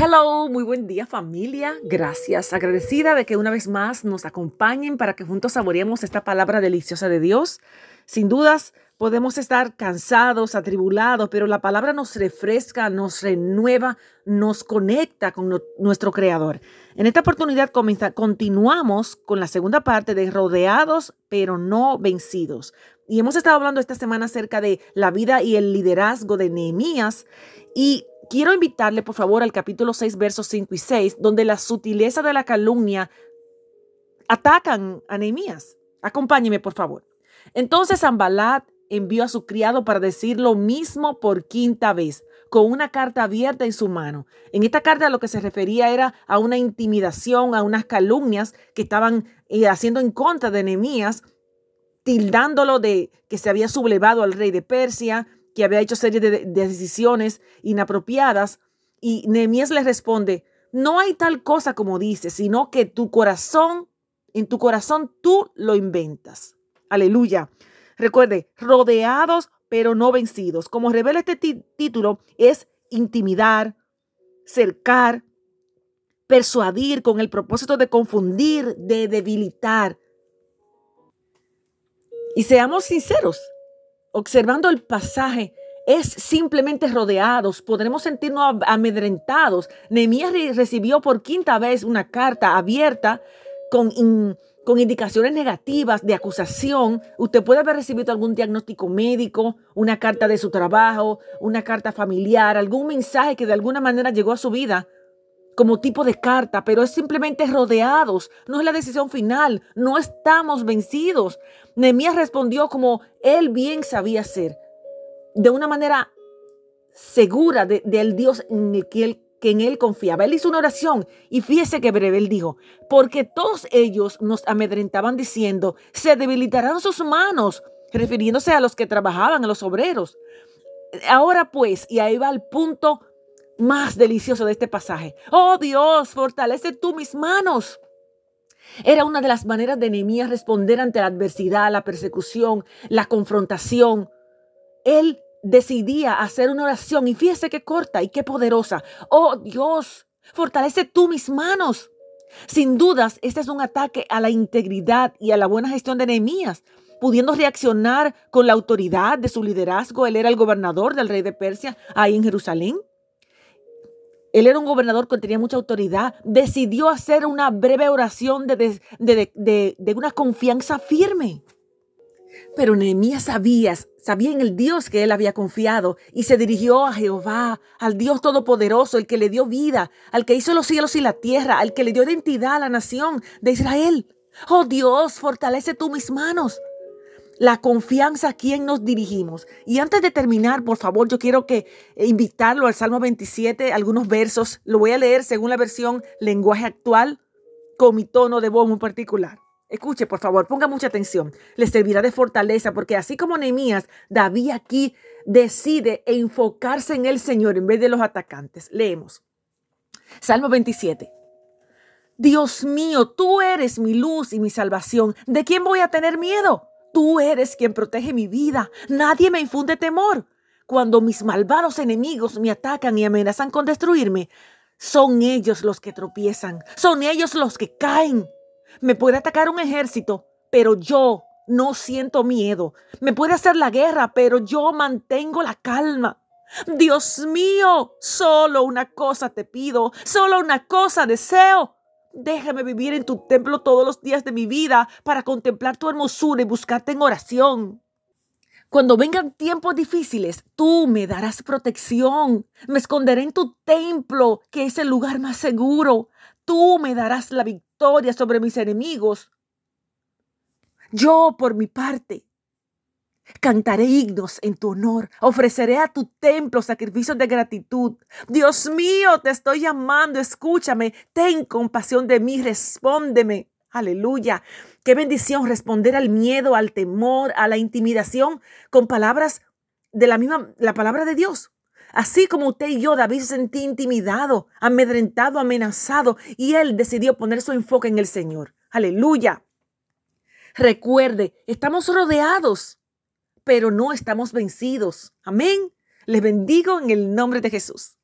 Hello, muy buen día familia. Gracias. Agradecida de que una vez más nos acompañen para que juntos saboreemos esta palabra deliciosa de Dios. Sin dudas, podemos estar cansados, atribulados, pero la palabra nos refresca, nos renueva, nos conecta con nuestro Creador. En esta oportunidad continuamos con la segunda parte de rodeados, pero no vencidos. Y hemos estado hablando esta semana acerca de la vida y el liderazgo de Nehemías. Y quiero invitarle, por favor, al capítulo 6, versos 5 y 6, donde la sutileza de la calumnia atacan a Nehemías. Acompáñeme, por favor. Entonces Ambalat envió a su criado para decir lo mismo por quinta vez, con una carta abierta en su mano. En esta carta lo que se refería era a una intimidación, a unas calumnias que estaban eh, haciendo en contra de Nehemías, tildándolo de que se había sublevado al rey de Persia, que había hecho serie de, decisiones inapropiadas. Y Nehemías le responde, no hay tal cosa como dices, sino que tu corazón, en tu corazón tú lo inventas. Aleluya. Recuerde, rodeados pero no vencidos. Como revela este título, es intimidar, cercar, persuadir con el propósito de confundir, de debilitar. Y seamos sinceros, observando el pasaje, es simplemente rodeados, podremos sentirnos amedrentados. Nehemías recibió por quinta vez una carta abierta con, con indicaciones negativas de acusación. Usted puede haber recibido algún diagnóstico médico, una carta de su trabajo, una carta familiar, algún mensaje que de alguna manera llegó a su vida como tipo de carta, pero es simplemente rodeados, no es la decisión final, no estamos vencidos. Nehemías respondió como él bien sabía ser, de una manera segura del Dios en el que él, que en él confiaba. Él hizo una oración y fíjese que breve él dijo, porque todos ellos nos amedrentaban diciendo, se debilitarán sus manos, refiriéndose a los que trabajaban, a los obreros. Ahora pues, y ahí va el punto más delicioso de este pasaje. Oh Dios, fortalece tú mis manos. Era una de las maneras de Nehemías responder ante la adversidad, la persecución, la confrontación. Él decidía hacer una oración y fíjese qué corta y qué poderosa. Oh Dios, fortalece tú mis manos. Sin dudas, este es un ataque a la integridad y a la buena gestión de Nehemías, pudiendo reaccionar con la autoridad de su liderazgo. Él era el gobernador del rey de Persia ahí en Jerusalén. Él era un gobernador que tenía mucha autoridad. Decidió hacer una breve oración de, de, una confianza firme. Pero Nehemías sabía, sabía en el Dios que él había confiado y se dirigió a Jehová, al Dios Todopoderoso, el que le dio vida, al que hizo los cielos y la tierra, al que le dio identidad a la nación de Israel. Oh Dios, fortalece tú mis manos la confianza a quien nos dirigimos. Y antes de terminar, por favor, yo quiero que eh, invitarlo al Salmo 27, algunos versos. Lo voy a leer según la versión lenguaje actual, con mi tono de voz muy particular. Escuche, por favor, ponga mucha atención. Le servirá de fortaleza, porque así como Nehemías, David aquí decide enfocarse en el Señor en vez de los atacantes. Leemos. Salmo 27. Dios mío, tú eres mi luz y mi salvación. ¿De quién voy a tener miedo? Tú eres quien protege mi vida. Nadie me infunde temor. Cuando mis malvados enemigos me atacan y amenazan con destruirme, son ellos los que tropiezan, son ellos los que caen. Me puede atacar un ejército, pero yo no siento miedo. Me puede hacer la guerra, pero yo mantengo la calma. Dios mío, solo una cosa te pido, solo una cosa deseo Déjame vivir en tu templo todos los días de mi vida para contemplar tu hermosura y buscarte en oración. Cuando vengan tiempos difíciles, tú me darás protección. Me esconderé en tu templo, que es el lugar más seguro. Tú me darás la victoria sobre mis enemigos. Yo, por mi parte, Cantaré himnos en tu honor. Ofreceré a tu templo sacrificios de gratitud. Dios mío, te estoy llamando. Escúchame. Ten compasión de mí. Respóndeme. Aleluya. Qué bendición responder al miedo, al temor, a la intimidación con palabras de la misma, la palabra de Dios. Así como usted y yo, David se sentía intimidado, amedrentado, amenazado, y él decidió poner su enfoque en el Señor. Aleluya. Recuerde, estamos rodeados pero no estamos vencidos. Amén. Les bendigo en el nombre de Jesús.